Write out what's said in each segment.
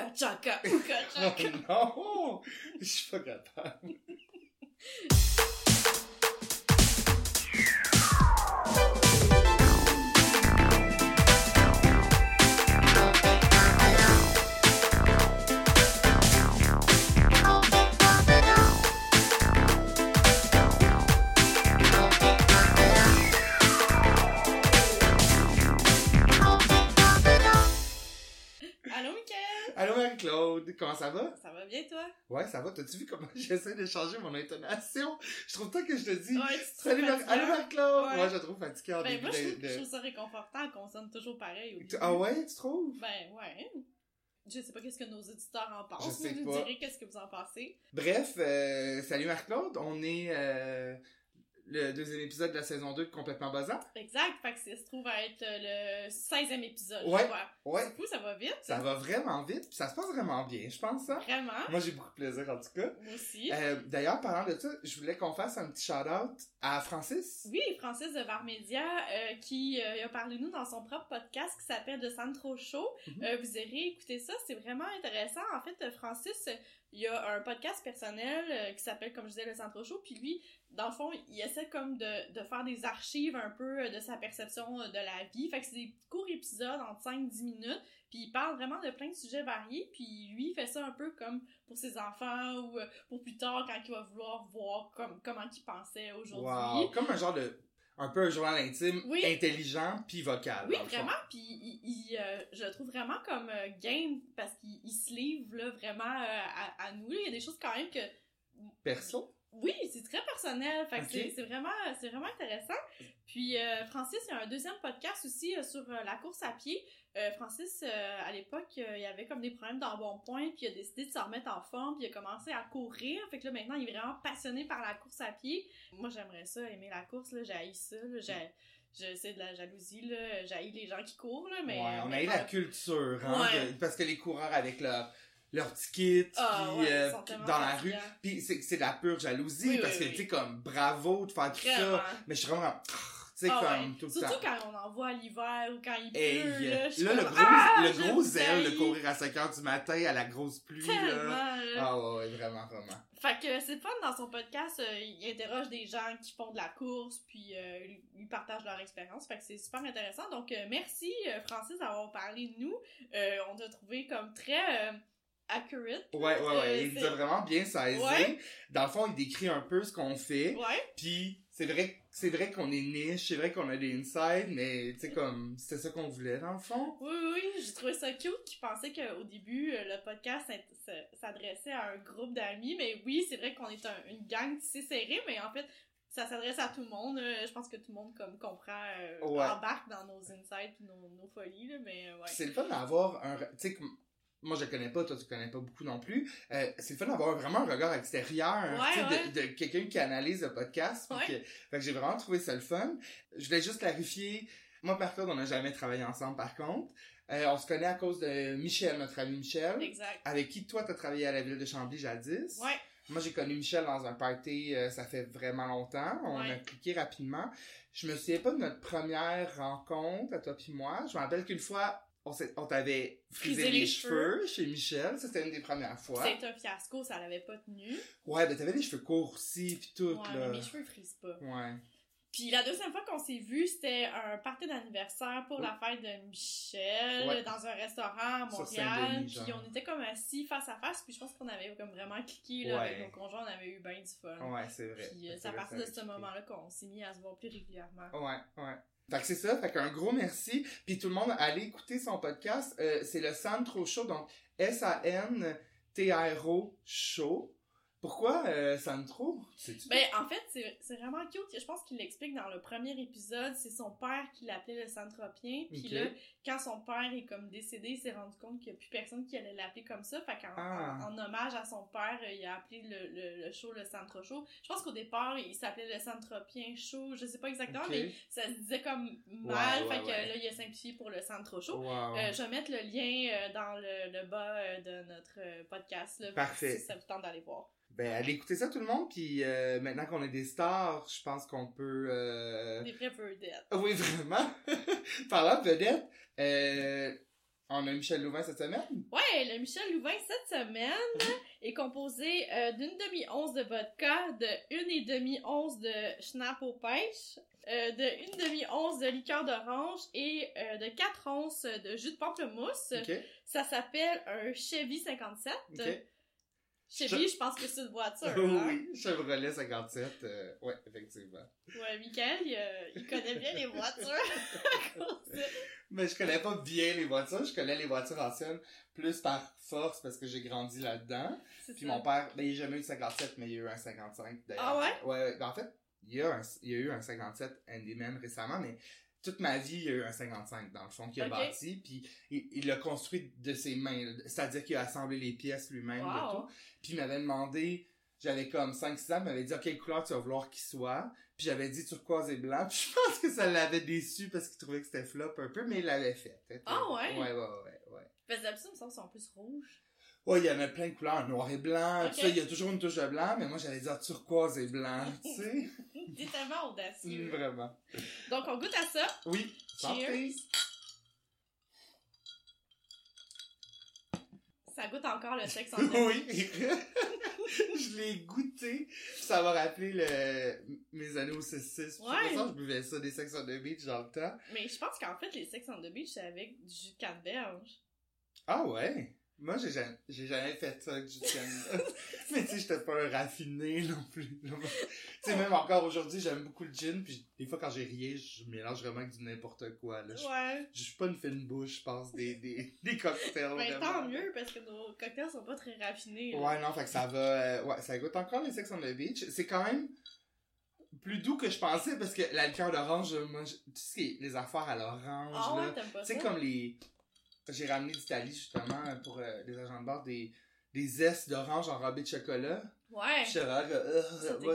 Ouka chaka, ouka chaka. Oh non! Je suis pas Comment ça va? Ça va bien, toi? Ouais, ça va. T'as-tu vu comment j'essaie de changer mon intonation? Je trouve pas que je te dis. Ouais, Salut, Mar- Allô? Marie-Claude! Ouais. Moi, je trouve fatiguée en Ben, début moi, je de- trouve, de- je trouve ça réconfortant qu'on sonne toujours pareil au début. Ah ouais, tu trouves? Ben, ouais. Je sais pas qu'est-ce que nos éditeurs en pensent. Je sais Vous nous direz qu'est-ce que vous en pensez. Bref, euh, salut Marc-Claude, on est euh, le deuxième épisode de la saison 2 de Complètement Buzzant. Exact. Fait que ça se trouve à être le 16e épisode. Ouais. Ouais, Du coup, ça va vite. ça va vraiment vite, puis ça se passe vraiment bien, je pense ça. Vraiment. Moi, j'ai beaucoup de plaisir en tout cas. Moi aussi. Euh, D'ailleurs, parlant de ça, je voulais qu'on fasse un petit shout-out à Francis. Oui, Francis de Varmedia euh, qui euh, a parlé de nous dans son propre podcast qui s'appelle The Sandro Show. Euh, vous irez écouter ça, c'est vraiment intéressant. En fait, Francis, il y a un podcast personnel euh, qui s'appelle, comme je disais, Le Sandro Show. Puis lui, dans le fond, il essaie comme de, de faire des archives un peu euh, de sa perception euh, de la vie. Fait que c'est des courts épisodes entre 5-10 minutes. Puis il parle vraiment de plein de sujets variés. Puis lui, il fait ça un peu comme pour ses enfants ou pour plus tard quand il va vouloir voir comme, comment il pensait aujourd'hui. Wow, comme un genre de... Un peu un journal intime, Oui. intelligent, puis vocal. Oui, vraiment. Puis il, il, euh, je le trouve vraiment comme euh, game parce qu'il il se livre là, vraiment euh, à, à nous. Il y a des choses quand même que. Perso? Oui, c'est très personnel. Fait c'est- vraiment, vraiment intéressant. Puis euh, Francis, il y a un deuxième podcast aussi sur la course à pied. Euh, Francis, euh, à l'époque, euh, il avait comme des problèmes d'embonpoint, puis il a décidé de se remettre en forme, puis il a commencé à courir. Fait que là, maintenant, il est vraiment passionné par la course à pied. Moi, j'aimerais ça, aimer la course, là, j'haïs ça, là, j'ai... Je sais de la jalousie, là. J'haïs les gens qui courent, là, mais. ouais, on a eu la culture, hein, Ouais. de- parce que les coureurs avec leur, leur petit kit, Ah, puis, ouais, euh, dans la rue, puis c'est c'est de la pure jalousie, Oui, parce oui, que, oui. tu sais, comme, bravo de faire tout Vraiment. ça, mais je suis vraiment, tu sais, Ah comme, ouais. tout le Surtout temps. quand on en voit à l'hiver ou quand il pleut, Hey, là. suis là, le gros, Ah, le gros zèle de courir à 5 heures du matin à la grosse pluie, Tellement, là. Ah ouais, ouais, vraiment, vraiment. Fait que c'est fun dans son podcast, euh, il interroge des gens qui font de la course, puis euh, ils- partagent leur expérience. Fait que c'est super intéressant. Donc euh, merci euh, Francis d'avoir parlé de nous. On t'a trouvé comme très accurate. Ouais, ouais, ouais, il nous a vraiment bien saisi. Ouais. Dans le fond, il décrit un peu ce qu'on fait, Ouais. puis c'est vrai, c'est vrai qu'on est niche, c'est vrai qu'on a des insides, mais tu sais, comme, c'était ça qu'on voulait, dans le fond. Oui, oui, j'ai trouvé ça cute qui pensait qu'au début, euh, le podcast s'adressait à un groupe d'amis. Mais oui, c'est vrai qu'on est un- une gang tissée serrée, mais en fait, ça s'adresse à tout le monde. euh, je pense que tout le monde comme comprend, euh, Ouais. embarque dans nos insights et nos, nos folies, là, mais ouais. C'est le fun d'avoir un. Tu sais, moi je connais pas, toi tu connais pas beaucoup non plus. Euh, c'est le fun d'avoir vraiment un regard extérieur, Ouais, ouais. de, de quelqu'un qui analyse le podcast. Ouais. que- fait que j'ai vraiment trouvé ça le fun. Je voulais juste clarifier. Moi, par contre, on n'a jamais travaillé ensemble, par contre. Euh, on se connaît à cause de Michel, notre ami Michel, Exact. avec qui toi t'as travaillé à la ville de Chambly jadis. Ouais. Moi, j'ai connu Michel dans un party, euh, ça fait vraiment longtemps. On Ouais. a cliqué rapidement. Je me souviens pas de notre première rencontre, à toi puis moi. Je me rappelle qu'une fois, on, t'avait frisé, les, les cheveux chez Michel. Ça, c'était une des premières fois. C'est un fiasco, ça l'avait pas tenu. Ouais, ben t'avais les cheveux courts aussi, puis tout, Ouais, là. mais mes cheveux frisent pas. Ouais. Puis la deuxième fois qu'on s'est vu, c'était un party d'anniversaire pour Oui. la fête de Michel, Ouais. dans un restaurant à Montréal. Puis on était comme assis face à face, puis je pense qu'on avait comme vraiment cliqué là, Ouais. avec nos conjoints, on avait eu bien du fun. Ouais, c'est vrai. Puis euh, C'est à partir de ce moment-là qu'on s'est mis à se voir plus régulièrement. Ouais, ouais. Fait que c'est ça, fait qu'un gros merci. Puis tout le monde, allez écouter son podcast. Euh, c'est le Santro Show, donc S-A-N-T-R-O Show. Pourquoi euh? Ben, en fait, c'est vraiment cute. Je pense qu'il l'explique dans le premier épisode. C'est son père qui l'appelait le Santropien. Puis là, quand son père est comme décédé, il s'est rendu compte qu'il n'y a plus personne qui allait l'appeler comme ça. Fait qu'en Ah. en, en hommage à son père, euh, il a appelé le, le, le show le Centro Show. Je pense qu'au départ, il s'appelait le Santropien Show. Je sais pas exactement, mais ça se disait comme mal. Ouais, fait que ouais. là, il a simplifié pour le Centro Show. Wow. Euh, je vais mettre le lien euh, dans le, le bas de notre podcast. Là, Parfait. Si ça vous tente d'aller voir. Ben, allez écouter ça tout le monde, puis euh, maintenant qu'on est des stars, je pense qu'on peut... euh, Des vraies vedettes. Oui, vraiment. Parlant de vedette, euh, On a Michel Louvain cette semaine? Ouais, le Michel Louvain cette semaine est composé euh, d'une demi-once de vodka, de une et demi-once de schnapp aux pêches, euh, de une demi-once de liqueur d'orange et euh, de 4 onces de jus de pamplemousse. Ça s'appelle un Chevy 57. Ok. Chevy, je pense que c'est une voiture. hein? oui, Chevrolet 57. euh, ouais, effectivement. Ouais, Michael, il, euh, il connaît bien les voitures. Mais je connais pas bien les voitures. Je connais les voitures anciennes plus par force parce que j'ai grandi là-dedans. Puis ça. mon père, ben, il a jamais eu de 57, mais il a eu un 55 d'ailleurs. Ah ouais? Ouais, ben, en fait, il y, a un, il y a eu un 57 Handyman récemment, mais toute ma vie, il y a eu un 55 dans le fond qu'il a bâti. Puis il l'a construit de ses mains. C'est-à-dire qu'il a assemblé les pièces lui-même. Wow. de tout. Puis il m'avait demandé, j'avais comme 5-6 ans, il m'avait dit, quelle couleur tu vas vouloir qu'il soit? Puis j'avais dit turquoise et blanc. Puis je pense que ça l'avait déçu parce qu'il trouvait que c'était flop un peu, mais il l'avait fait. Ah ouais? Ouais, ouais, ouais, ouais. Parce que d'habitude, il me semble qu'ils sont plus rouges. Ouais, il y en a plein de couleurs, noir et blanc, Ok. tout ça, il y a toujours une touche de blanc, mais moi j'allais dire turquoise et blanc, tu sais. T'es tellement audacieux. Mm, Vraiment. Donc, on goûte à ça. Oui. Santé. Ça goûte encore le sexe en deux. oui. je l'ai goûté. Ça m'a rappelé le... mes années au 6-6. Ouais. Je buvais ça des Sex on the Beach dans le temps. Mais je pense qu'en fait, les sex on the beach, c'est avec du jus de canneberge. Ah ouais? Moi, j'ai jamais, j'ai jamais fait ça avec du gin. Mais tu sais, j'étais pas un raffiné non plus. là. Tu sais, même encore aujourd'hui, j'aime beaucoup le gin, puis des fois, quand j'ai rien, je mélange vraiment avec du n'importe quoi, là. Je- Ouais. Je suis pas une fine bouche, je pense, des, des, des cocktails. Ben, vraiment. tant mieux, parce que nos cocktails sont pas très raffinés. là. Ouais, non, fait que ça va. euh, ouais, ça goûte encore les Sex on the Beach. C'est quand même plus doux que je pensais parce que la liqueur d'orange, moi, je- tu sais, les affaires à l'orange, Ah là. ouais, t'aimes pas Tu sais, comme les. J'ai ramené d'Italie justement pour euh, les agents de bord des, des zestes d'orange enrobés de chocolat. Ouais. Puis euh,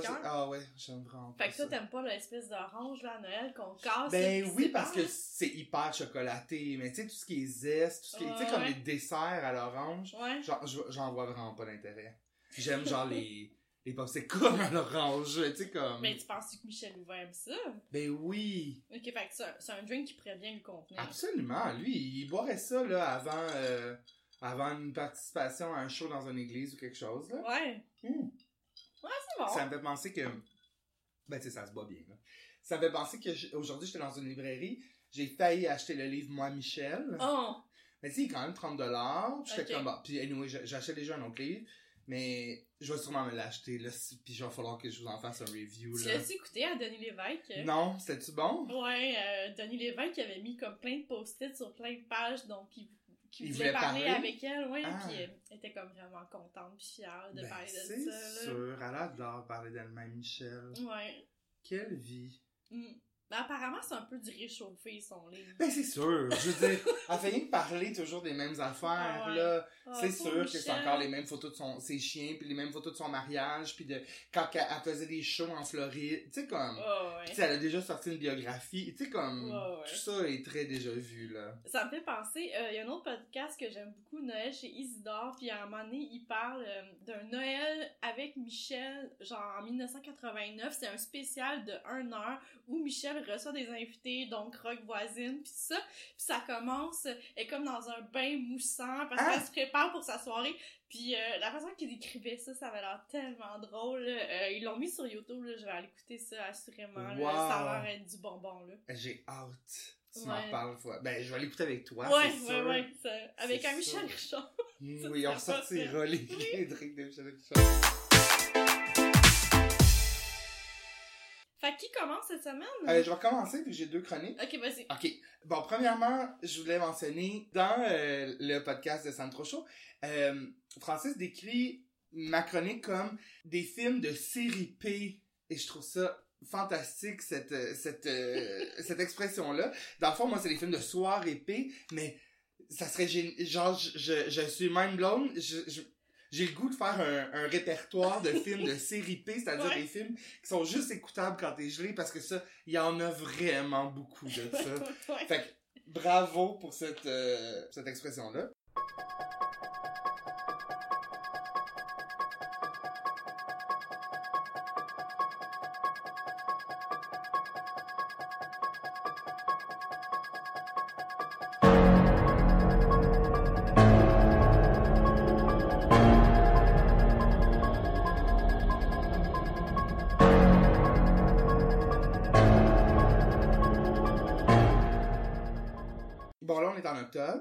j'ai- ah ouais, j'aime vraiment pas Fait que toi, t'aimes pas l'espèce d'orange, là, à Noël, qu'on casse. Ben là, oui, parce que c'est hyper chocolaté. Mais tu sais, tout ce qui est zeste, tout ce qui est. Tu sais, Ouais, comme ouais. les desserts à l'orange, Ouais. j'en je- j'en vois vraiment pas d'intérêt. J'aime genre les, les popsicles à l'orange, tu sais, comme. Mais tu penses que Michel Louvain aime ça? Ben oui, Ok, fait que c'est un- c'est un drink qui bien lui contenir. absolument. Lui, il boirait ça, là, avant, euh, avant une participation à un show dans une église ou quelque chose, là. Ouais. Hmm. Ouais, c'est bon. Ça me fait penser que. Ben, tu sais, ça se boit bien, là. Ça me fait penser que aujourd'hui, j'étais dans une librairie, j'ai failli acheter le livre Moi, Michel. Oh! Mais tu sais, il est quand même 30 dollars. Puis j'étais Ok. comme, bah, puis anyway, j'a- j'achète déjà un autre livre. Mais je vais sûrement me l'acheter, là. Puis il va falloir que je vous en fasse un review, Tu là. l'as-tu écouté à Denis Lévesque? Non, c'était-tu bon? Ouais, euh, Denis Lévesque avait mis comme plein de post-it sur plein de pages, donc il, voulait parler, parler? avec elle, ouais, Ah. puis elle était comme vraiment contente puis fière de Ben, parler de c'est ça, là. sûr. Elle adore parler d'elle-même, Michel. Ouais. Quelle vie. Mm. Ben, apparemment, c'est un peu du réchauffé, son livre. Ben, c'est sûr. Je veux dire, elle fait rien parler toujours des mêmes affaires, Ah ouais. là. Ah, c'est sûr que c'est encore les mêmes photos de son, ses chiens, puis les mêmes photos de son mariage, puis de quand elle, elle faisait des shows en Floride. Tu sais, comme. Ah, ouais. Tu sais, elle a déjà sorti une biographie. Tu sais, comme. Ouais. Tout ça est très déjà vu, là. Ça me fait penser, euh, il y a un autre podcast que j'aime beaucoup, Noël chez Isidore, puis à un moment donné, il parle euh, d'un Noël avec Michel, genre en 1989, c'est un spécial de 1 heure où Michel reçoit des invités, donc Rock Voisine, puis ça, puis ça commence, elle est comme dans un bain moussant, parce Ah! qu'elle se prépare pour sa soirée, puis euh, la façon qu'il décrivait ça, ça avait l'air tellement drôle. Euh, ils l'ont mis sur YouTube, là, je vais aller écouter ça assurément, là. Ça a l'air être du bonbon, là. J'ai hâte. Tu Ouais. m'en parles, fois. Ben, je vais l'écouter avec toi. ouais, ouais, sûr. ouais, ça- avec un Michel. Richard. Oui, on sortira les, les de Michel Richard. Fait que qui commence cette semaine? Euh, je vais commencer, puis j'ai deux chroniques. Ok, vas-y. OK. Bon, premièrement, je voulais mentionner, dans euh, le podcast de Sandro Show, euh, Francis décrit ma chronique comme des films de série P. Et je trouve ça fantastique, cette, cette, cette expression-là. Dans le fond, moi, c'est des films de soirée P, mais ça serait gén- genre, je, je, je suis mind blown. Je, je- j'ai le goût de faire un, un répertoire de films de série P, c'est-à-dire Ouais. des films qui sont juste écoutables quand t'es gelé, parce que ça, il y en a vraiment beaucoup de ça. Ouais. Fait que, bravo pour cette, euh, cette expression-là.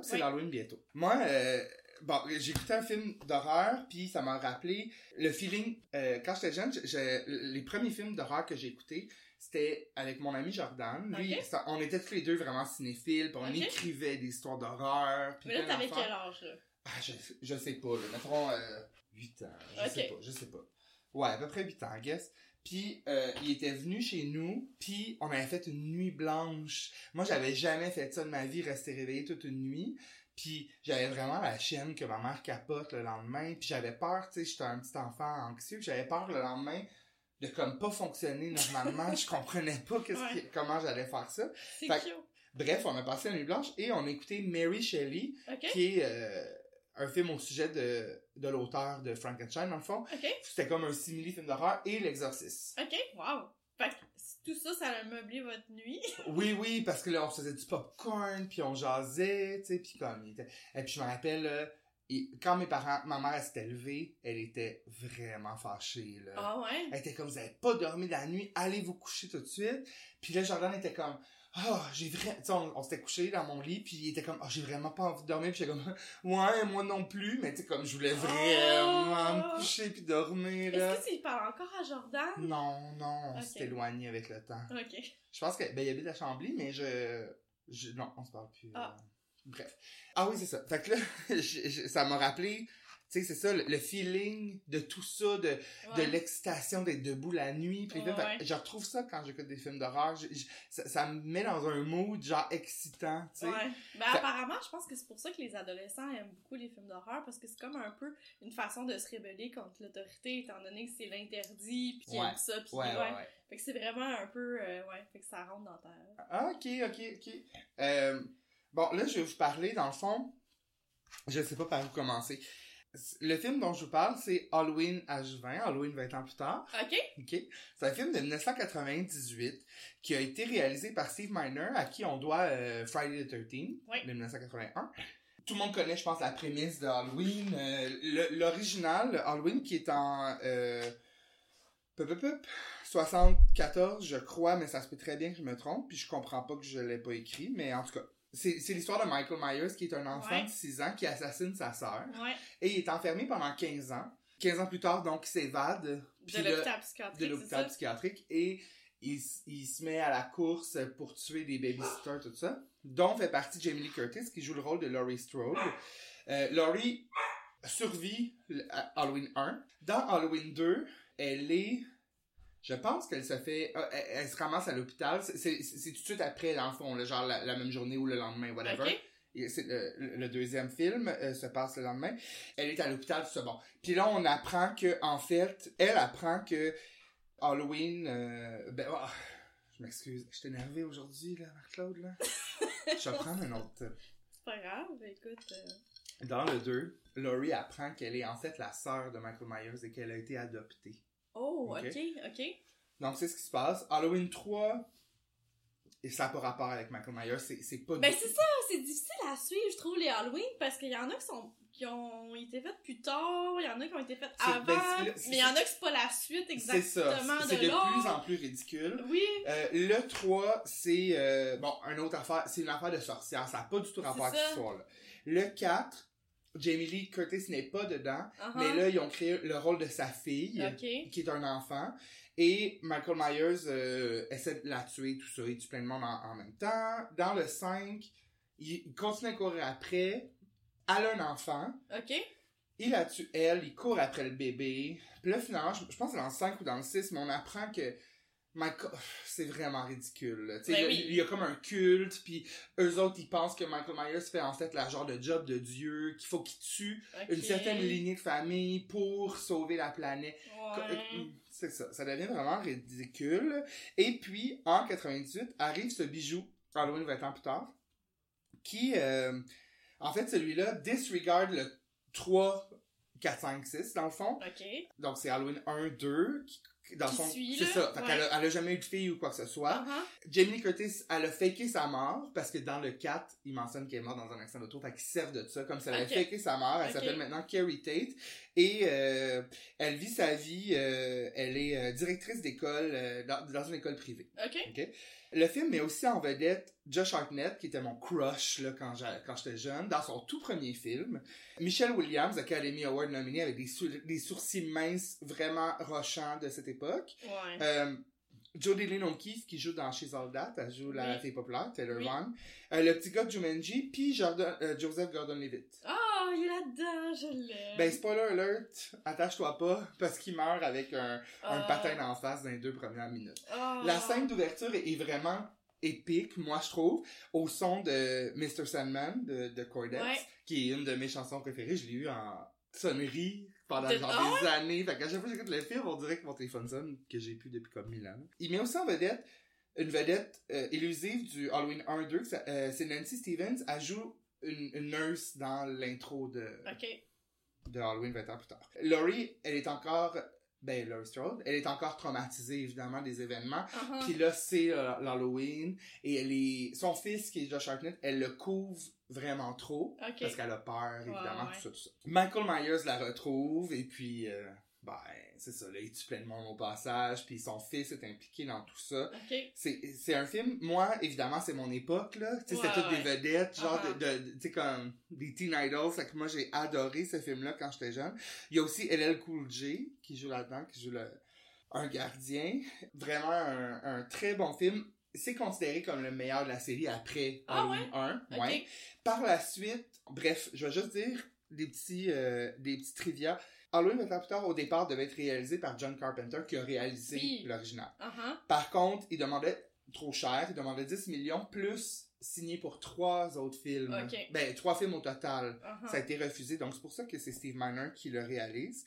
C'est Oui. l'Halloween bientôt. Moi, euh, bon, j'ai écouté un film d'horreur, puis ça m'a rappelé le feeling. euh, quand j'étais jeune, je- les premiers films d'horreur que j'ai écoutés, c'était avec mon ami Jordan. Lui, ça- on était tous les deux vraiment cinéphiles, puis on écrivait des histoires d'horreur. Mais là, t'avais quel âge, là? Ah, je, je sais pas, là. Mettons euh, 8 ans. Je Ok. sais pas, je sais pas. Ouais, à peu près 8 ans, I guess. Puis, euh, il était venu chez nous, puis on avait fait une nuit blanche. Moi, j'avais jamais fait ça de ma vie, rester réveillé toute une nuit. Puis, j'avais vraiment la chienne que ma mère capote le lendemain. Puis, j'avais peur, tu sais, j'étais un petit enfant anxieux. puis J'avais peur le lendemain de comme pas fonctionner normalement. je comprenais pas qu'est-ce Ouais. qui- comment j'allais faire ça. Fait-. Bref, on a passé la nuit blanche et on a écouté Mary Shelley qui est euh, un film au sujet de, de l'auteur de Frankenstein, dans le fond. C'était comme un simili film d'horreur et l'exorciste. Ok? Wow! Fait que tout ça, ça a meublé votre nuit. Oui, oui, parce que là, on faisait du popcorn, puis on jasait, tu sais, puis comme... était- Et puis je me rappelle, et quand mes parents, ma mère, s'était levée, elle était vraiment fâchée, là. Ah ouais? Elle était comme, vous avez pas dormi de la nuit, allez vous coucher tout de suite. Puis là, Jordan était comme, ah, j'ai vraiment, on, on s'était couché dans mon lit, puis il était comme, ah, j'ai vraiment pas envie de dormir. Puis j'étais comme, ouais, moi non plus, mais tu sais, comme, je voulais vraiment me coucher puis dormir, là. Est-ce que tu parles encore à Jordan? Non, non, on s'est éloigné avec le temps. Ok. Je pense que, ben, il habite à Chambly, mais je, je non, on se parle plus. Ah. euh, Bref. Ah oui, c'est ça. Fait que là, je- je- ça m'a rappelé, tu sais, c'est ça, le, le feeling de tout ça, de, de l'excitation d'être debout la nuit. Puis Ouais, je retrouve ça quand j'écoute des films d'horreur. Ça, ça me met dans un mood genre excitant, tu sais. Ouais. Ben, apparemment, je pense que c'est pour ça que les adolescents aiment beaucoup les films d'horreur, parce que c'est comme un peu une façon de se rébeller contre l'autorité, étant donné que c'est l'interdit, puis aiment ça, puis Ouais, ouais, ouais. ouais. Fait que c'est vraiment un peu, euh, ouais, fait que ça rentre dans ta... Ah, ok, ok, ok. Euh, bon, là, je vais vous parler, dans le fond, je sais pas par où commencer. Le film dont je vous parle, c'est Halloween H20, Halloween 20 ans plus tard. Ok? OK? C'est un film de 1998 qui a été réalisé par Steve Miner, à qui on doit euh, Friday the 13 Oui. de 1981. Tout le monde connaît, je pense, la prémisse de Halloween. Euh, L'original, Halloween, qui est en... Euh, pup, pup, pup, 74, je crois, mais ça se peut très bien que je me trompe, puis je comprends pas que je l'ai pas écrit, mais en tout cas, c'est l'histoire de Michael Myers, qui est un enfant Ouais. de 6 ans qui assassine sa sœur, Ouais. et il est enfermé pendant 15 ans. 15 ans plus tard, donc, il s'évade. De l'hôpital de psychiatrique, c'est l'hôpital psychiatrique et il, se met à la course pour tuer des babysitters, tout ça, dont fait partie Jamie Lee Curtis qui joue le rôle de Laurie Strode. Euh, Laurie survit à Halloween 1. Dans Halloween 2, elle est... Je pense qu'elle se fait... euh, Elle, elle se ramasse à l'hôpital. C'est- C'est c'est tout de suite après, dans le fond, le genre la, la même journée ou le lendemain, whatever. C'est le, le- le deuxième film euh, se passe le lendemain. Elle est à l'hôpital, tout ça. Bon. Puis là, on apprend que, en fait, elle apprend que Halloween. euh, ben, oh, je m'excuse. Je suis énervé aujourd'hui, là, Marc-Claude, là. je vais prendre un autre. C'est pas grave, écoute... euh, Dans le 2, Laurie apprend qu'elle est en fait la sœur de Michael Myers et qu'elle a été adoptée. Oh, Ok. ok, ok. Donc, c'est ce qui se passe. Halloween 3, et ça n'a pas rapport avec Michael Myers, c'est pas Ben c'est ça, c'est difficile à suivre, je trouve, les Halloween, parce qu'il y en a qui sont qui ont été faites plus tard, il y en a qui ont été faites avant, ben, c'est- mais il y en a que c'est pas la suite C'est ça. exactement C'est de plus en plus ridicule. Oui, Euh, le 3, c'est euh, bon, une autre affaire, c'est une affaire de sorcière, ça n'a pas du tout rapport avec C'est cette ça. histoire-là. Le 4, Jamie Lee Curtis n'est pas dedans, uh-huh. mais là ils ont créé le rôle de sa fille, qui est un enfant, et Michael Myers euh, essaie de la tuer, tout ça, il tue plein de monde en, en même temps. Dans le 5, il, il continue à courir après, elle a un enfant, Ok. il la tue elle, il court après le bébé. Puis là, finalement, je, je pense que c'est dans le 5 ou dans le 6, mais on apprend que Michael... C'est vraiment ridicule. là. Tu sais, Ben il y a- oui. il y a comme un culte, puis eux autres, ils pensent que Michael Myers fait en fait la genre de job de Dieu, qu'il faut qu'il tue une certaine lignée de famille pour sauver la planète. Ouais. C'est ça, ça devient vraiment ridicule. Et puis, en 98, arrive ce bijou, Halloween 20 ans plus tard, qui, euh, en fait, celui-là disregard le 3, 4, 5, 6, dans le fond. Ok. Donc, c'est Halloween 1, 2, qui, qui, dans suit, c'est ça. Fait ouais. qu'elle a, elle a jamais eu de fille ou quoi que ce soit. Uh-huh. Jamie Lee Curtis, elle a faké sa mort, parce que dans le 4, il mentionne qu'elle est morte dans un accident d'auto, fait qu'ils servent de ça, comme si elle avait Ok. faké sa mort. Elle s'appelle maintenant Carrie Tate, et euh, elle vit sa vie, euh, elle est euh, directrice d'école, dans, dans une école privée. Ok. OK? Le film met aussi en vedette Josh Hartnett, qui était mon crush là, quand j'étais jeune, dans son tout premier film. Michelle Williams, Academy Award nominé avec des, sou- des sourcils minces vraiment rochants de cette époque. Ouais. Euh, Jodie Lynn O'Keefe qui joue dans She's All That, elle joue la Oui. fille populaire, Taylor Oui. Euh, le petit gars de Jumanji, puis Jordan- euh, Joseph Gordon-Levitt. Oh, il est là-dedans, je l'aime. Ben, spoiler alert, attache-toi pas, parce qu'il meurt avec un, un Ah. patin d'en face dans les deux premières minutes. Ah. La scène d'ouverture est, vraiment épique, moi je trouve, au son de Mr. Sandman de, de Ouais. qui est une de mes chansons préférées. Je l'ai eu en sonnerie pendant De- genre Ah des années. Fait qu'à chaque fois que j'écoute le film, on dirait que mon téléphone sonne, que j'ai plus depuis comme mille ans. Il met aussi en vedette une vedette euh, élusive du Halloween 1-2, que ça- euh, c'est Nancy Stevens. Elle joue une, une nurse dans l'intro de, de Halloween 20 ans plus tard. Laurie, elle est encore, ben Laurie Strode, elle est encore traumatisée évidemment des événements. Uh-huh. Puis là, c'est euh, l'Halloween. Et elle est... son fils, qui est Josh Hartnett, elle le couvre vraiment trop. Ok. Parce qu'elle a peur, évidemment, ouais. tout ça, tout ça. Michael Myers la retrouve. Et puis, euh, ben, c'est ça. Là, il tue plein de monde au passage. Puis son fils est impliqué dans tout ça. C'est un film, moi, évidemment, c'est mon époque, là. Tu sais, Ouais, c'était toutes ouais. des vedettes, genre Uh-huh. de, de- tu sais, comme des teen idols. Fait que moi, j'ai adoré ce film-là quand j'étais jeune. Il y a aussi LL Cool J qui joue là-dedans, qui joue le, un gardien. Vraiment un, un très bon film. C'est considéré comme le meilleur de la série après Ah Halloween 1. Ok. Ouais. Par la suite, bref, je vais juste dire des petits, euh, des petits trivia. Halloween 20 ans plus tard, au départ, devait être réalisé par John Carpenter, qui a réalisé Oui. l'original. Uh-huh. Par contre, il demandait trop cher, il demandait 10 millions, plus signé pour trois autres films. Ok. Ben, trois films au total. Uh-huh. Ça a été refusé, donc c'est pour ça que c'est Steve Miner qui le réalise.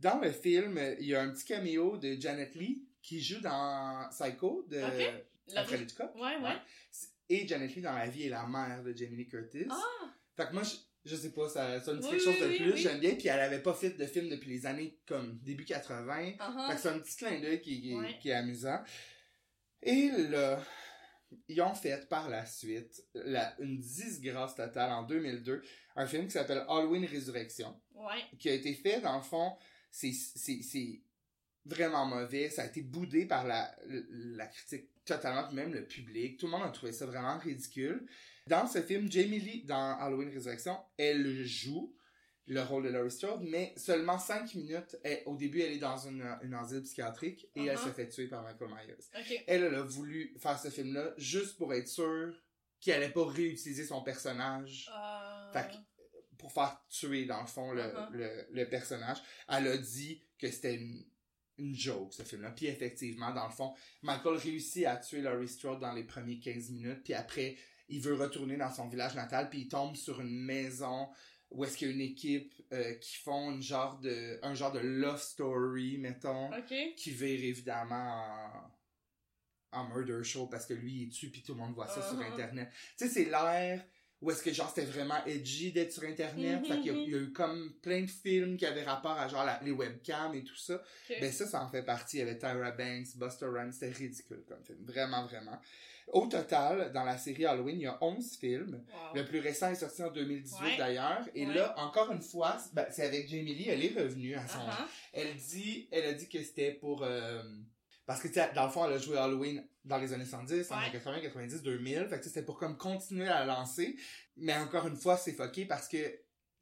Dans le film, il y a un petit caméo de Janet Lee, qui joue dans Psycho, de Ok. La- Alfred Hitchcock. Ouais, ouais. Et Janet Lee dans la vie est la mère de Jamie Lee Curtis. Ah! Fait que moi, je, je sais pas, ça, dit Oui, quelque chose de plus, oui. j'aime bien. Puis elle avait pas fait de film depuis les années comme début 80. Fait Uh-huh. que c'est un petit clin d'œil qui, qui, Ouais. qui est amusant. Et là, ils ont fait par la suite la, une disgrâce totale en 2002, un film qui s'appelle Halloween Résurrection, Ouais. qui a été fait, dans le fond, c'est vraiment mauvais, ça a été boudé par la, la critique totalement, puis même le public, tout le monde a trouvé ça vraiment ridicule. Dans ce film, Jamie Lee, dans Halloween Résurrection, elle joue le rôle de Laurie Strode, mais seulement 5 minutes. Elle- au début, elle est dans une, une asile psychiatrique et elle Uh-huh. se fait tuer par Michael Myers. Elle, elle a voulu faire ce film-là juste pour être sûre qu'elle allait pas réutiliser son personnage Euh... Fait pour faire tuer, dans le fond, le, Uh-huh. le, le personnage. Elle a dit que c'était une, une joke, ce film-là. Puis effectivement, dans le fond, Michael réussit à tuer Laurie Strode dans les premiers 15 minutes. Puis après, il veut retourner dans son village natal. Puis il tombe sur une maison où est-ce qu'il y a une équipe euh, qui font une genre de, un genre de love story, mettons Ok. qui vire évidemment en, en murder show parce que lui il tue puis tout le monde voit ça sur Uh-huh. internet. Tu sais, c'est l'air où est-ce que genre c'était vraiment edgy d'être sur internet. Mhm, Fait qu'il y a- mhm. il y, a eu comme plein de films qui avaient rapport à genre la- les webcams et tout ça. Ben ça, ça en fait partie. Il y avait Tyra Banks, Buster Rhymes, c'était ridicule comme film. Vraiment, vraiment. Au total, dans la série Halloween, il y a 11 films. Wow. Le plus récent est sorti en 2018 Ouais. d'ailleurs. Et Ouais. là, encore une fois, c'est- ben, c'est avec Jamie Lee, elle est revenue à son, Uh-huh. elle dit, elle a dit que c'était pour, euh, parce que, tu sais, dans le fond, elle a joué Halloween dans les années 110, années Ouais. 80, 90, 2000. Fait que c'était pour comme continuer à la lancer. Mais encore une fois, c'est fucké parce que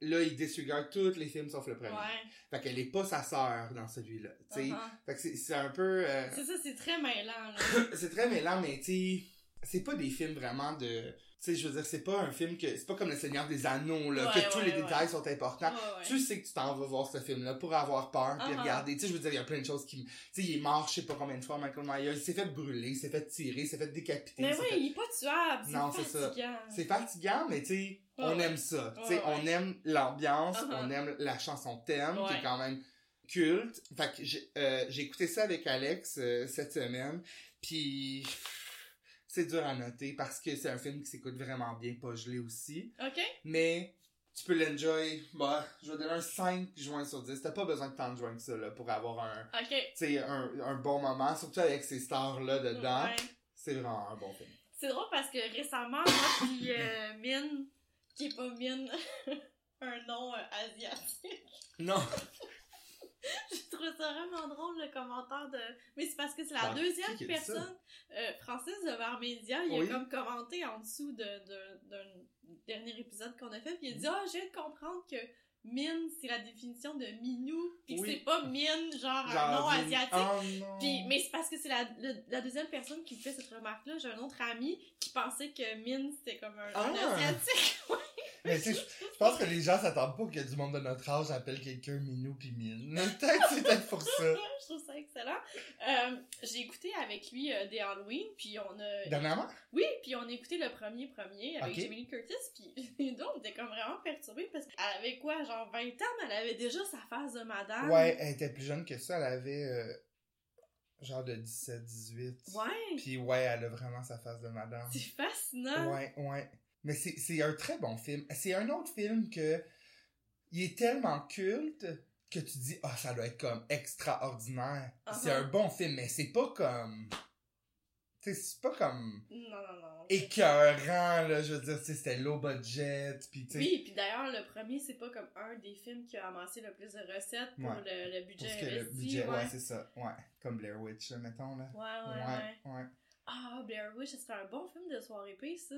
là, il disregarde tous les films sauf le premier. Ouais. Fait qu'elle est pas sa sœur dans celui-là, tu sais. Uh-huh. Fait que c'est- un peu, euh, C'est ça, c'est très mêlant, là. c'est très mêlant, mais tu c'est pas des films vraiment de, tu sais, je veux dire, c'est pas un film que, c'est pas comme Le Seigneur des Anneaux, là, Ouais, que tous ouais, les ouais. détails sont importants. Tu sais que tu t'en vas voir ce film-là pour avoir peur puis Uh-huh. regarder. Tu sais, je veux dire, il y a plein de choses qui... Tu sais, il est mort je sais pas combien de fois, Michael Myers. Il s'est fait brûler, il s'est fait tirer, il s'est fait décapiter. Mais oui, fait- il est pas tuable. Non, C'est ça. C'est fatigant, mais tu sais, on aime ça. Tu sais, on aime l'ambiance, Uh-huh. on aime la chanson thème, qui est quand même culte. Fait que j'ai euh, écouté ça avec Alex euh, cette semaine, puis c'est dur à noter parce que c'est un film qui s'écoute vraiment bien, pas gelé aussi. Ok? Mais tu peux l'enjoy. Bah, je vais donner un 5 joints sur 10. T'as pas besoin de tant de joints que ça là, pour avoir un, Ok. tu sais, un, un bon moment, surtout avec ces stars-là dedans. Ouais. C'est vraiment un bon film. C'est drôle parce que récemment, moi pis euh, Mine, qui est pas Mine, un nom euh, asiatique, Non, j'ai trouvé trouvé ça vraiment drôle, le commentaire de... Mais c'est parce que c'est la deuxième qui personne. Euh, Francis de Varmédia, il Oui. a comme commenté en dessous de- de- d'un dernier épisode qu'on a fait, puis il a Mm. dit « Ah, je viens de comprendre que mine, c'est la définition de minou, puis que Oui. c'est pas mine, genre, un nom du- asiatique. Oh non. Mais c'est parce que c'est la, le- la deuxième personne qui fait cette remarque-là. J'ai un autre ami qui pensait que Mine, c'était comme un, un Ah! asiatique. Mais tu sais, je pense que les gens s'attendent pas que du monde de notre âge appelle quelqu'un Minou pis Mine. Peut-être c'est peut-être pour ça. je trouve ça excellent. Euh, j'ai écouté avec lui euh, des Halloween, puis on a... Dernièrement? Oui, puis on a écouté le premier premier avec. Jamie Lee Curtis, puis les deux, on était comme vraiment perturbés parce qu'elle avait quoi, genre 20 ans, mais elle avait déjà sa face de madame. Ouais, elle était plus jeune que ça. Elle avait euh, genre de 17, 18. Ouais, Puis ouais, elle a vraiment sa face de madame. c'est fascinant. Ouais, ouais. Mais c'est c'est un très bon film. C'est un autre film que il est tellement culte que tu dis ah ça doit être comme extraordinaire. C'est Uh-huh. un bon film, mais c'est pas comme tu sais c'est pas comme Non, non, non. écœurant là, je veux dire, c'était low budget puis Oui, puis d'ailleurs, le premier, c'est pas comme un des films qui a amassé le plus de recettes pour Ouais. le, le budget que le investi. budget, ouais, ouais. c'est ça. Ouais, comme Blair Witch mettons là. Ouais, ouais, ouais, ouais. ouais. Ah, Blair Witch, ce serait un bon film de soirée paix, ça.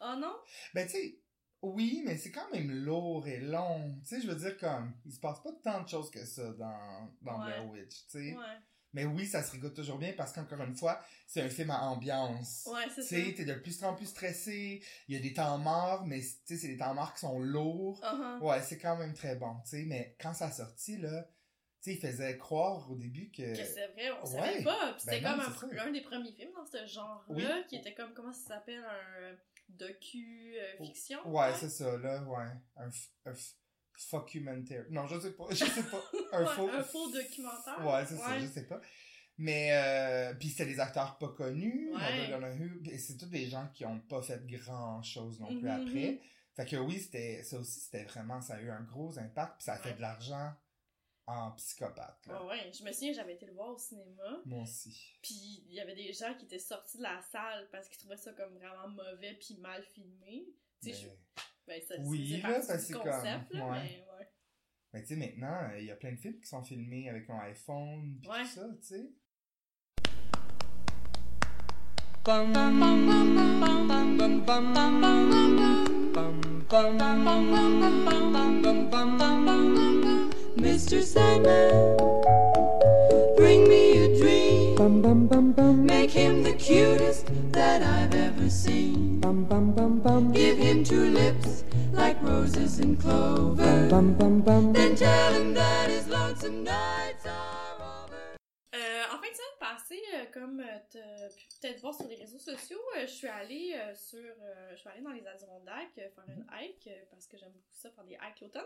Oh non? Ben, tu sais, oui, mais c'est quand même lourd et long. Tu sais, je veux dire, comme, il se passe pas tant de choses que ça dans, dans Ouais. Blair Witch, tu sais. Ouais. Mais oui, ça se régoute toujours bien parce qu'encore une fois, c'est un film à ambiance. Ouais, c'est Tu ça. sais, t'es de plus en plus stressé, il y a des temps morts, mais tu sais, c'est des temps morts qui sont lourds. Uh-huh. Ouais, c'est quand même très bon, tu sais, mais quand ça sortit, là, tu sais, il faisait croire au début que... Que c'est vrai, on ouais. savait pas. Puis c'était Ben non, comme un, c'est pr- ça. un des premiers films dans ce genre-là, Oui. qui était comme, comment ça s'appelle, un euh, docu-fiction. Ouais, c'est ça, là, ouais. Un, un fuckumentaire. Non, je sais pas, je sais pas. Un Ouais, faux... un faux documentaire. Ouais, c'est ça, je sais pas. Mais, euh, puis c'était des acteurs pas connus, Ouais. C'est tous des gens qui ont pas fait grand chose non plus Mhm, après. Fait que oui, c'était, ça aussi, c'était vraiment, ça a eu un gros impact, puis ça a fait de l'argent en psychopathe, là. Ouais, ouais. Je me souviens, j'avais été le voir au cinéma. Moi aussi. Puis il y avait des gens qui étaient sortis de la salle parce qu'ils trouvaient ça comme vraiment mauvais puis mal filmé. Tu sais, je- Mais, ben, ça, Oui, c'est là, ben, du c'est concept, comme- là, ouais. mais ouais. mais tu sais, maintenant, euh, il y a plein de films qui sont filmés avec un iPhone, pis Ouais. tout ça, tu sais. Mr. Sandman, bring me a dream. Make him the cutest that I've ever seen. Give him two lips like roses and clover. Then tell him that his lonesome nights are over. Euh, en fin de semaine passée, euh, comme euh, t'as pu peut-être voir sur les réseaux sociaux, euh, je suis allée euh, sur, euh, je suis allée dans les Adirondacks euh, faire une hike euh, parce que j'aime beaucoup ça, faire des hikes l'automne.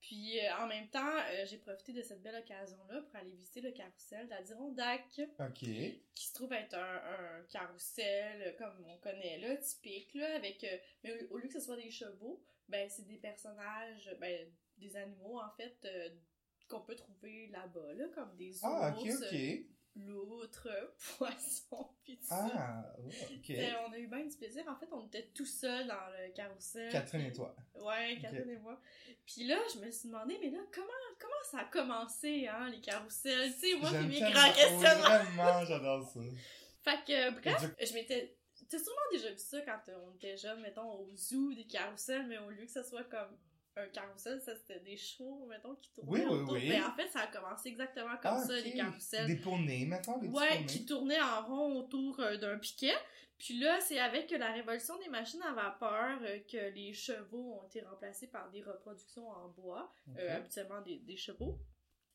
Puis euh, en même temps, euh, j'ai profité de cette belle occasion-là pour aller visiter le carrousel d'Adirondack, Ok. qui se trouve être un, un carrousel euh, comme on connaît là, typique là, avec, euh, mais au, au lieu que ce soit des chevaux, ben c'est des personnages, ben des animaux en fait. qu'on peut trouver là-bas, là, comme des ours, Ah, ok, ok. Pis tout ça. Ah, ok. Euh, on a eu bien du plaisir. En fait, on était tout seuls dans le carrousel. Catherine puis- et toi. Ouais, Catherine et moi. Puis là, je me suis demandé, mais là, comment, comment ça a commencé, hein, les carousels? Tu sais, moi, j'ai mes grands questionnements. Vraiment, j'adore ça. Fait que, bref, je m'étais. T'as sûrement déjà vu ça quand on était jeune, mettons, au zoo, des carousels, mais au lieu que ça soit comme un carrousel, ça c'était des chevaux, mettons, qui tournaient Oui, oui, autour. oui. Mais en fait, ça a commencé exactement comme Ah, ça, les carousels. Des poneys, mettons, des Ouais, qui tournaient en rond autour euh, d'un piquet. Puis là, c'est avec la révolution des machines à vapeur euh, que les chevaux ont été remplacés par des reproductions en bois, euh, habituellement des, des chevaux.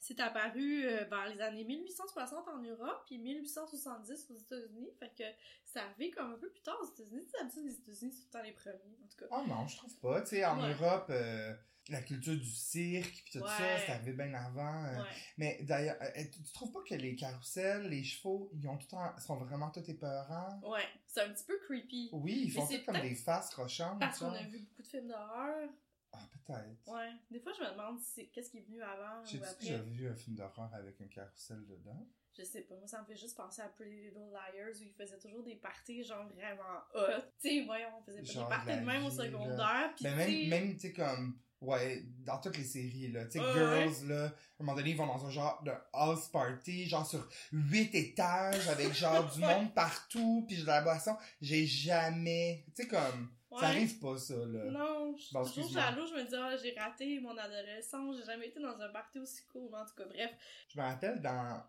C'est apparu euh, vers les années 1860 en Europe, puis 1870 aux États-Unis. Fait que c'est arrivé comme un peu plus tard aux États-Unis. C'est d'habitude, les États-Unis, c'est tout le temps les premiers, en tout cas. Ah non, je trouve pas. Tu sais, en Ouais. Europe, euh, la culture du cirque pis tout Ouais. ça, c'est arrivé bien avant. euh. Ouais. Mais d'ailleurs, euh, tu, tu trouves pas que les carousels, les chevaux, ils ont tout temps, sont vraiment tous épeurants? Ouais, c'est un petit peu creepy. Oui, ils font tout comme des faces rochantes. Parce qu'on a vu beaucoup de films d'horreur. Ah, peut-être. Ouais. Des fois, je me demande si c'est- qu'est-ce qui est venu avant J'ai ou après. déjà vu un film d'horreur avec un carrousel dedans? Je sais pas, moi ça me fait juste penser à Pretty Little Liars où ils faisaient toujours des parties genre vraiment hot. Tu sais, voyons, on faisait pas Genre des parties de même au secondaire. Pis Mais tu même, même tu sais, comme Ouais, dans toutes les séries, là. Tu sais, Girls, là, à un moment donné, ils vont dans un genre de house party, genre sur huit étages, avec genre du monde partout, puis de la boisson. J'ai jamais... Tu sais, comme... Ouais. Ça arrive pas, ça, là. Non, je suis Bon, toujours jaloux, je me dis, ah, j'ai raté mon adolescence, j'ai jamais été dans un party aussi cool, en tout cas, bref. Je me rappelle dans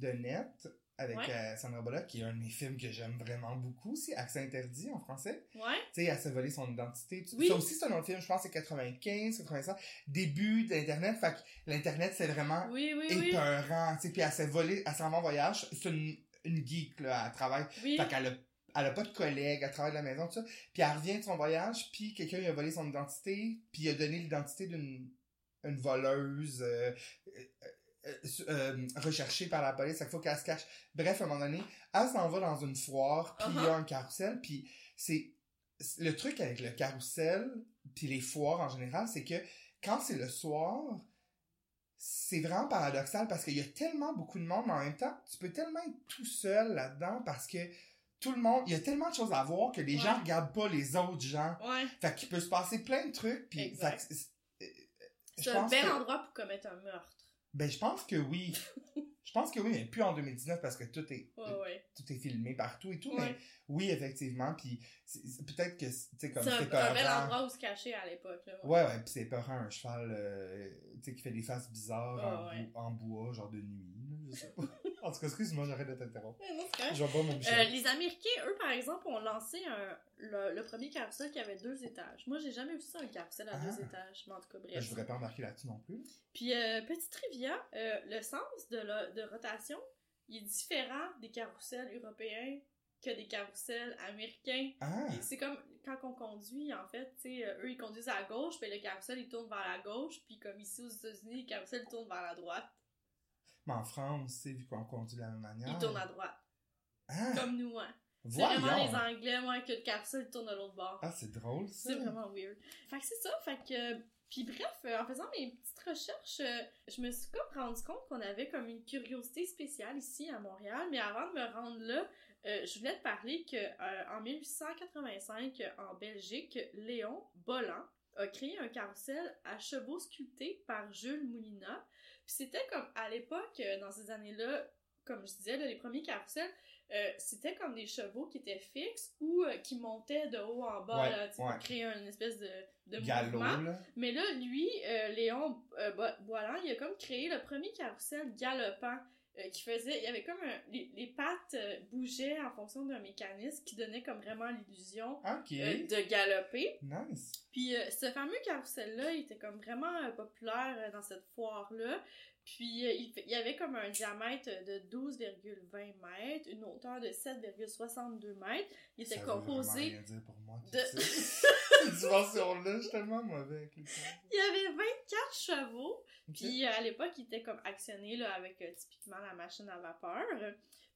The Net, avec Ouais. euh, Sandra Bullock, qui est un de mes films que j'aime vraiment beaucoup, c'est Accès interdit en français. Ouais, Tu sais, elle s'est volé son identité. Oui. Ça aussi, c'est un autre film, je pense c'est 95, 85, début d'Internet. Fait que l'Internet, c'est vraiment oui, oui, oui. épeurant. Tu sais, puis elle s'est volée, elle s'en va en voyage. C'est une, une geek, là, elle travaille. Oui, Fait qu'elle a, elle a pas de collègues, elle travaille de la maison, tout ça. Puis elle revient de son voyage, puis quelqu'un lui a volé son identité, puis il a donné l'identité d'une une voleuse euh, euh, euh, recherchée par la police. Qu'il faut qu'elle se cache. Bref, à un moment donné, elle s'en va dans une foire, puis il y a un carrousel, puis c'est... c'est- Le truc avec le carrousel, puis les foires en général, c'est que quand c'est le soir, c'est vraiment paradoxal parce qu'il y a tellement beaucoup de monde, mais en même temps, tu peux tellement être tout seul là-dedans parce que tout le monde, il y a tellement de choses à voir que les Ouais. gens regardent pas les autres gens. ouais. Fait qu'il peut se passer plein de trucs, puis Exact. fait que c'est- un pense bel que- endroit pour commettre un meurtre. Ben, je pense que oui. je pense que oui, mais plus en 2019 parce que tout est, Ouais, ouais. tout est filmé partout et tout, Ouais. mais oui, effectivement, puis c'est- c'est- peut-être que, tu sais, comme C'est un, c'est un bel endroit où se cacher à l'époque, là. Ouais, ouais, puis c'est peurant, un cheval, euh, tu sais, qui fait des faces bizarres Ouais, en, ouais. bou- en bois, genre de nuit, là, je sais pas. en tout cas, excuse-moi, j'arrête de t'interrompre. Je vais Euh, les Américains, eux, par exemple, ont lancé un, le, le premier carrousel qui avait deux étages. Moi, j'ai jamais vu ça, un carrousel à Ah. deux étages. Mais en tout cas, bref. Je voudrais pas embarquer là-dessus non plus. Puis, euh, petite trivia, euh, le sens de, la- de rotation, il est différent des carrousels européens que des carrousels américains. Ah! C'est comme quand on conduit, en fait, tu sais, euh, eux, ils conduisent à gauche, puis le carrousel, il tourne vers la gauche, puis comme ici aux États-Unis, le carrousel, tourne vers la droite. Mais en France, vu qu'on conduit de la même manière. Il tourne à droite. Ah! Comme nous, hein. C'est vraiment les Anglais, moi, que le carrousel, tourne de l'autre bord. Ah, c'est drôle, ça. C'est vraiment weird. Fait que c'est ça, fait que... Puis bref, euh, en faisant mes petites recherches, euh, je me suis comme rendu compte qu'on avait comme une curiosité spéciale ici à Montréal, mais avant de me rendre là, euh, je voulais te parler que euh, en 1885, en Belgique, Léon Bolland a créé un carrousel à chevaux sculptés par Jules Moulinat. Puis c'était comme à l'époque, euh, dans ces années-là, comme je disais, là, les premiers carrousels, euh, c'était comme des chevaux qui étaient fixes ou euh, qui montaient de haut en bas Ouais, là, pour créer une espèce de, de Galop, mouvement. là. Mais là, lui, euh, Léon Bo- Boilan, il a comme créé le premier carrousel galopant euh, qui faisait, il y avait comme un, les, les pattes euh, bougeaient en fonction d'un mécanisme qui donnait comme vraiment l'illusion euh, de galoper. Nice. Puis ce fameux carrousel-là, il était comme vraiment populaire dans cette foire-là. Puis il, y avait comme un diamètre de 12,20 mètres, une hauteur de 7,62 mètres. Il était Ça veut vraiment composé rien dire pour moi, tout de... ça. Cette dimension-là, je suis tellement mauvais avec les choses. il y avait 24 chevaux. Puis à l'époque, il était comme actionné là, avec euh, typiquement la machine à vapeur.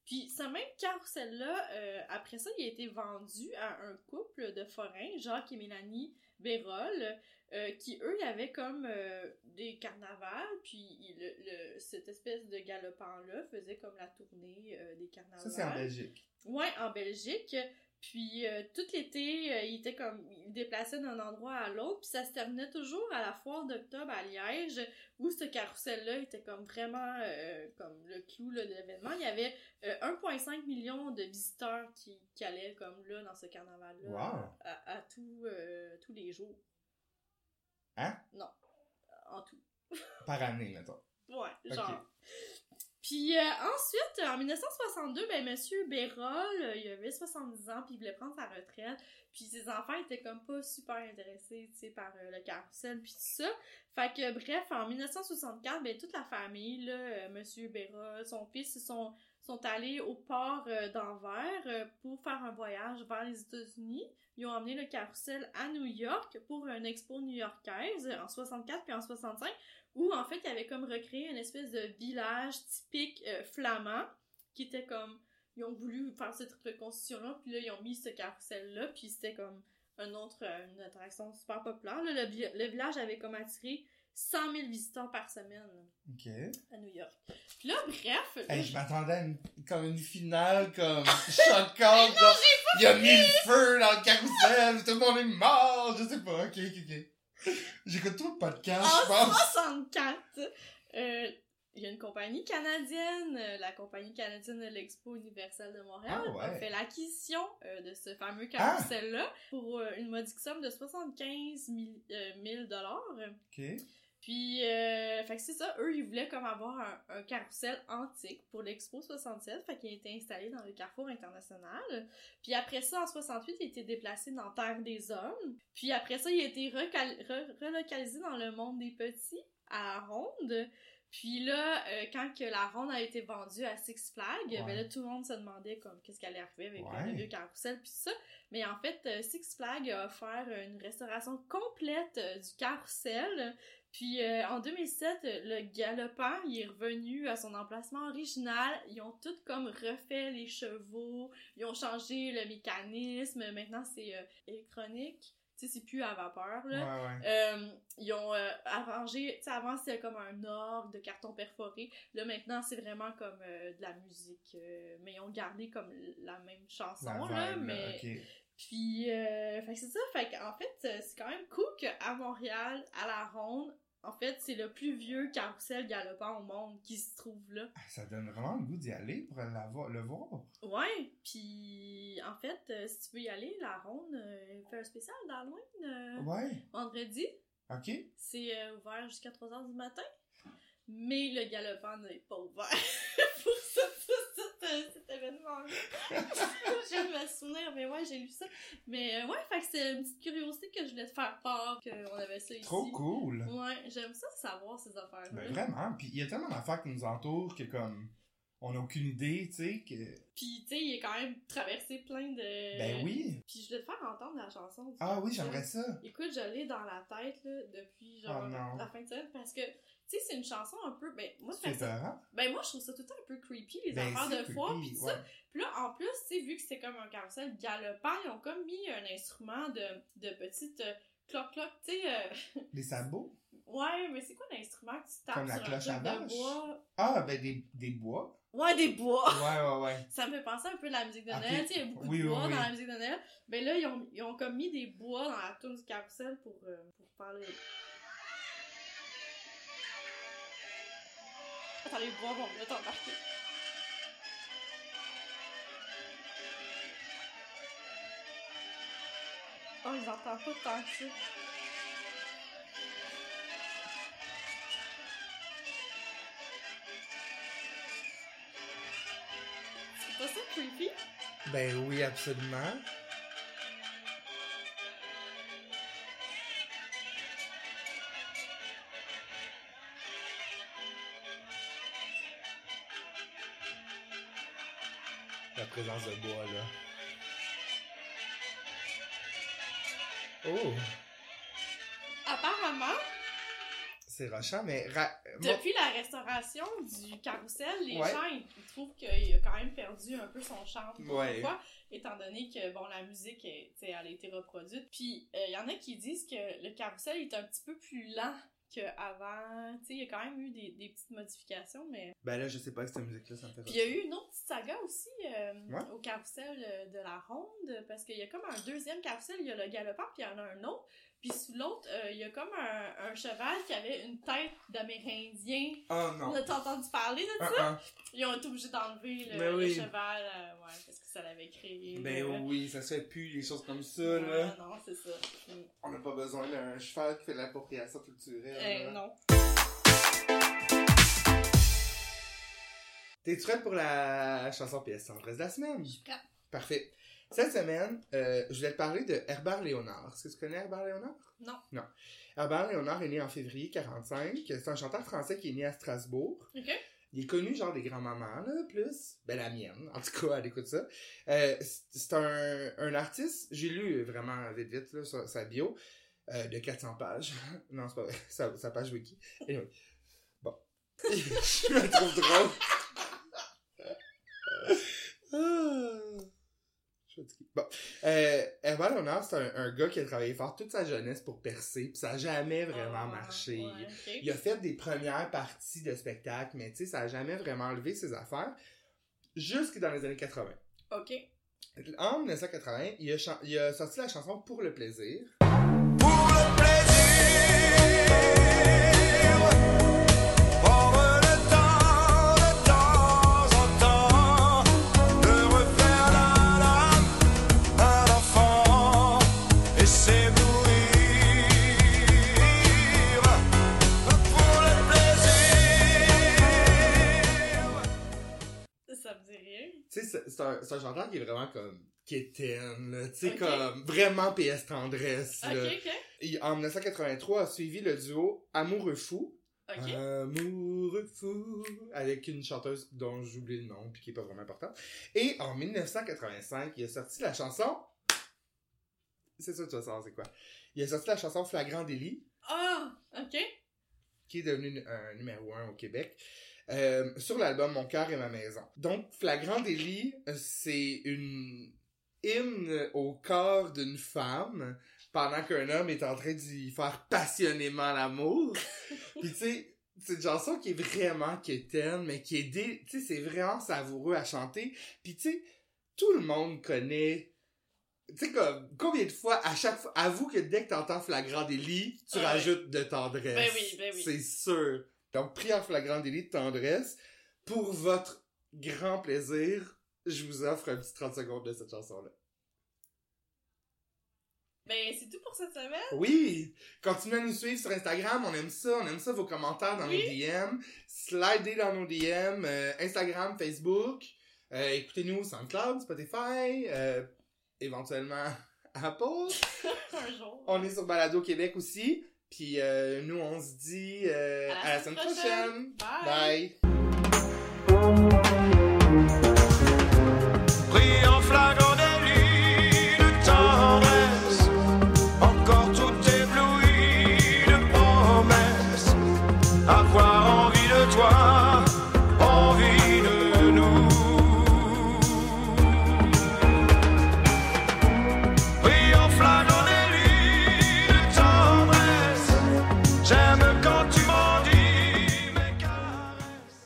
Puis ce même carrousel-là, euh, après ça, il a été vendu à un couple de forains, Jacques et Mélanie Bérol, euh, qui eux, il y avait comme des carnavals, puis il- le, le- cette espèce de galopant-là faisait comme la tournée des carnavals. Ça, c'est en Belgique. Ouais, en Belgique. Puis euh, tout l'été, euh, il était comme il déplaçait d'un endroit à l'autre, puis ça se terminait toujours à la foire d'octobre à Liège, où ce carrousel-là était comme vraiment euh, comme le clou là, de l'événement. Il y avait euh, 1,5 million de visiteurs qui, qui allaient comme là dans ce carnaval-là Wow. à, à tous, euh, tous les jours. Hein? Non, en tout. Par année, mettons. Ouais, genre. Puis euh, ensuite, en 1962, ben Monsieur Bérol, euh, il avait 70 ans, puis il voulait prendre sa retraite. Puis ses enfants étaient comme pas super intéressés, tu sais, par euh, le carrousel, puis tout ça. Fait que bref, en 1964, ben toute la famille, là, Monsieur Bérol, son fils, ils sont, sont allés au port d'Anvers pour faire un voyage vers les États-Unis. Ils ont emmené le carrousel à New York pour une expo new-yorkaise en 64 puis en 65 où en fait il avait comme recréé une espèce de village typique euh, flamand qui était comme ils ont voulu faire cette reconstitution là puis là ils ont mis ce carrousel là puis c'était comme un autre euh, une attraction super populaire. Là, le, le village avait comme attiré 100 000 visiteurs par semaine à New York. Puis là bref Hey, je m'attendais à une, comme une finale comme choquante, il y a mille feux dans le carrousel, tout le monde est mort, je sais pas, ok, ok, ok. J'écoute tout le podcast, En je pense. 64, euh, il y a une compagnie canadienne, euh, la compagnie canadienne de l'Expo universelle de Montréal, Ah ouais. a fait l'acquisition euh, de ce fameux Ah! carrousel-là pour euh, une modique somme de 75 000 dollars. Ok. Puis, euh, fait que c'est ça, eux, ils voulaient comme avoir un, un carrousel antique pour l'Expo 67, fait qu'il a été installé dans le Carrefour International. Puis après ça, en 68, il a été déplacé dans Terre des Hommes. Puis après ça, il a été re- relocalisé dans le monde des petits, à la Ronde. Puis là, euh, quand que la ronde a été vendue à Six Flags, Ouais. ben là, tout le monde se demandait comme qu'est-ce qui allait arriver avec Ouais. le vieux carrousel puis ça. Mais en fait, euh, Six Flags a offert une restauration complète du carrousel. Puis euh, en 2007, euh, le galopant, il est revenu à son emplacement original. Ils ont tout comme refait les chevaux, ils ont changé le mécanisme. Maintenant, c'est euh, électronique. Tu sais, c'est plus à vapeur, là. Ouais, ouais. Euh, ils ont euh, arrangé, tu sais, avant c'était comme un orgue de carton perforé. Là maintenant c'est vraiment comme de la musique, mais ils ont gardé comme la même chanson La là, vibe, mais puis euh, c'est ça, fait qu'en fait c'est quand même cool qu'à Montréal, à la Ronde, en fait c'est le plus vieux carrousel galopant au monde qui se trouve là. Ah, Ça donne vraiment le goût d'y aller pour la vo- le voir. Ouais, puis en fait euh, si tu veux y aller, la Ronde euh, fait un spécial d'Halloween euh, Ouais. vendredi. Ok. C'est euh, ouvert jusqu'à 3h du matin. Mais le galopant n'est pas ouvert pour ça, ça, cet événement-là. je de me souvenir, mais ouais, j'ai lu ça. Mais euh, ouais, fait que c'est une petite curiosité que je voulais te faire part qu'on avait ça ici. Trop cool. Ouais, j'aime ça savoir ces affaires-là. Ben vraiment. Puis il y a tellement d'affaires qui nous entourent que comme on n'a aucune idée, tu sais, que. Puis tu sais, il a quand même traversé plein de. Ben oui. Puis je voulais te faire entendre la chanson. du Ah oui, j'aimerais ça. Écoute, je l'ai dans la tête là, depuis genre Oh la fin de semaine parce que tu sais c'est une chanson un peu ben moi C'est ça. Ben moi je trouve ça tout le temps un peu creepy les Ben, affaires c'est de foire creepy, pis tout ouais. ça. Puis là en plus tu sais vu que c'était comme un carrousel galopant, ils ont comme mis un instrument de de petites euh, cloc cloc, tu sais euh, Des sabots? ouais, mais c'est quoi l'instrument que tu tapes Comme la sur un cloche à de bois? Ah, ben des, des bois. Ouais, des bois. Ouais, ouais, ouais. Ça me fait penser un peu à la musique de. Noël, tu sais, il y a beaucoup Oui, de bois oui. dans la musique de Noël. Ben là ils ont ils ont comme mis des bois dans la tune du carrousel pour euh, pour parler Attends, les bois vont mieux t'embarquer. Oh, ils entendent pas tant que ça. C'est pas ça creepy? Ben oui, absolument. Présence de bois, là. Oh! Apparemment, C'est rochant, mais... bon, depuis la restauration du carrousel, les Ouais. gens ils, ils trouvent qu'il a quand même perdu un peu son charme. Ouais. Pourquoi? Étant donné que bon la musique est- elle a été reproduite. Puis il y en a qui disent que le carrousel est un petit peu plus lent qu'avant. Tu sais, il y a quand même eu des, des petites modifications, mais. Ben là, je sais pas que cette musique-là, ça me fait Puis il y a eu une autre petite saga aussi euh, Ouais. au carrousel euh, de la ronde, parce qu'il y a comme un deuxième carrousel, il y a le galopant, puis il y en a un autre. Puis sous l'autre, euh, il y a comme un, un cheval qui avait une tête d'Amérindien. Oh On non! a entendu parler de ça? Ah, ah. Ils ont été obligés d'enlever le, Ben le cheval, euh, ouais, parce que ça l'avait créé. Ben euh, oui, ça se fait plus, les choses comme ça, ouais, là. non, c'est ça. On n'a pas besoin d'un cheval qui fait l'appropriation culturelle. Eh, non. T'es-tu prête pour la chanson pièce tendresse de la semaine? Je suis prête. Parfait. Cette semaine, euh, je voulais te parler de Herbert Léonard. Est-ce que tu connais Herbert Léonard? Non. Non. Herbert Léonard est né en février 45. C'est un chanteur français qui est né à Strasbourg. Ok. Il est connu genre des grands-mamans, là, plus. Ben, la mienne. En tout cas, elle écoute ça. Euh, c'est un, un artiste, j'ai lu vraiment vite, vite, là, sa, sa bio, euh, de 400 pages. non, c'est pas vrai. Sa, sa page wiki. Anyway. Bon. je me trouve drôle. Ah. Bon. Euh, Herbert Léonard, c'est un, un gars qui a travaillé fort toute sa jeunesse pour percer, puis ça a jamais vraiment Ah, marché. ouais. Il a fait des premières parties de spectacle, mais tu sais, ça a jamais vraiment levé ses affaires. Jusque dans les années 80. Ok. En 1980, il a, chan- il a sorti la chanson Pour le plaisir. Pour le plaisir comme quétaine, là. Tu sais, comme vraiment PS Tendresse, Ok, là. ok. Et en 1983, a suivi le duo Amoureux Fou. Amoureux Fou. Avec une chanteuse dont j'oublie le nom, puis qui est pas vraiment importante. Et en 1985, il a sorti la chanson. C'est ça, tu vas savoir c'est quoi. Il a sorti la chanson Flagrant délit. Ah, ok. qui est devenu un numéro un au Québec, euh, sur l'album Mon cœur et ma maison. Donc, Flagrant délit, euh, c'est une hymne au corps d'une femme pendant qu'un homme est en train d'y faire passionnément l'amour. Puis tu sais, c'est une chanson qui est vraiment quétaine, mais qui est dé... Tu sais, c'est vraiment savoureux à chanter. Puis tu sais, tout le monde connaît... Tu sais, comme, combien de fois, à chaque fois, avoue que dès que t'entends flagrant délit, tu ouais. rajoutes de tendresse. Ben oui, ben oui. C'est sûr. Donc, pris en flagrant délit de tendresse, pour votre grand plaisir, je vous offre un petit 30 secondes de cette chanson-là. Ben, c'est tout pour cette semaine. Oui! Continuez à nous suivre sur Instagram, on aime ça, on aime ça, vos commentaires dans Oui. nos DM. Slidez dans nos DM, euh, Instagram, Facebook. Euh, Écoutez-nous SoundCloud, Spotify, euh, éventuellement Apple. Un jour. On est sur Balado Québec aussi. Puis nous, on se dit À la à la semaine semaine prochaine. prochaine. Bye. Bye.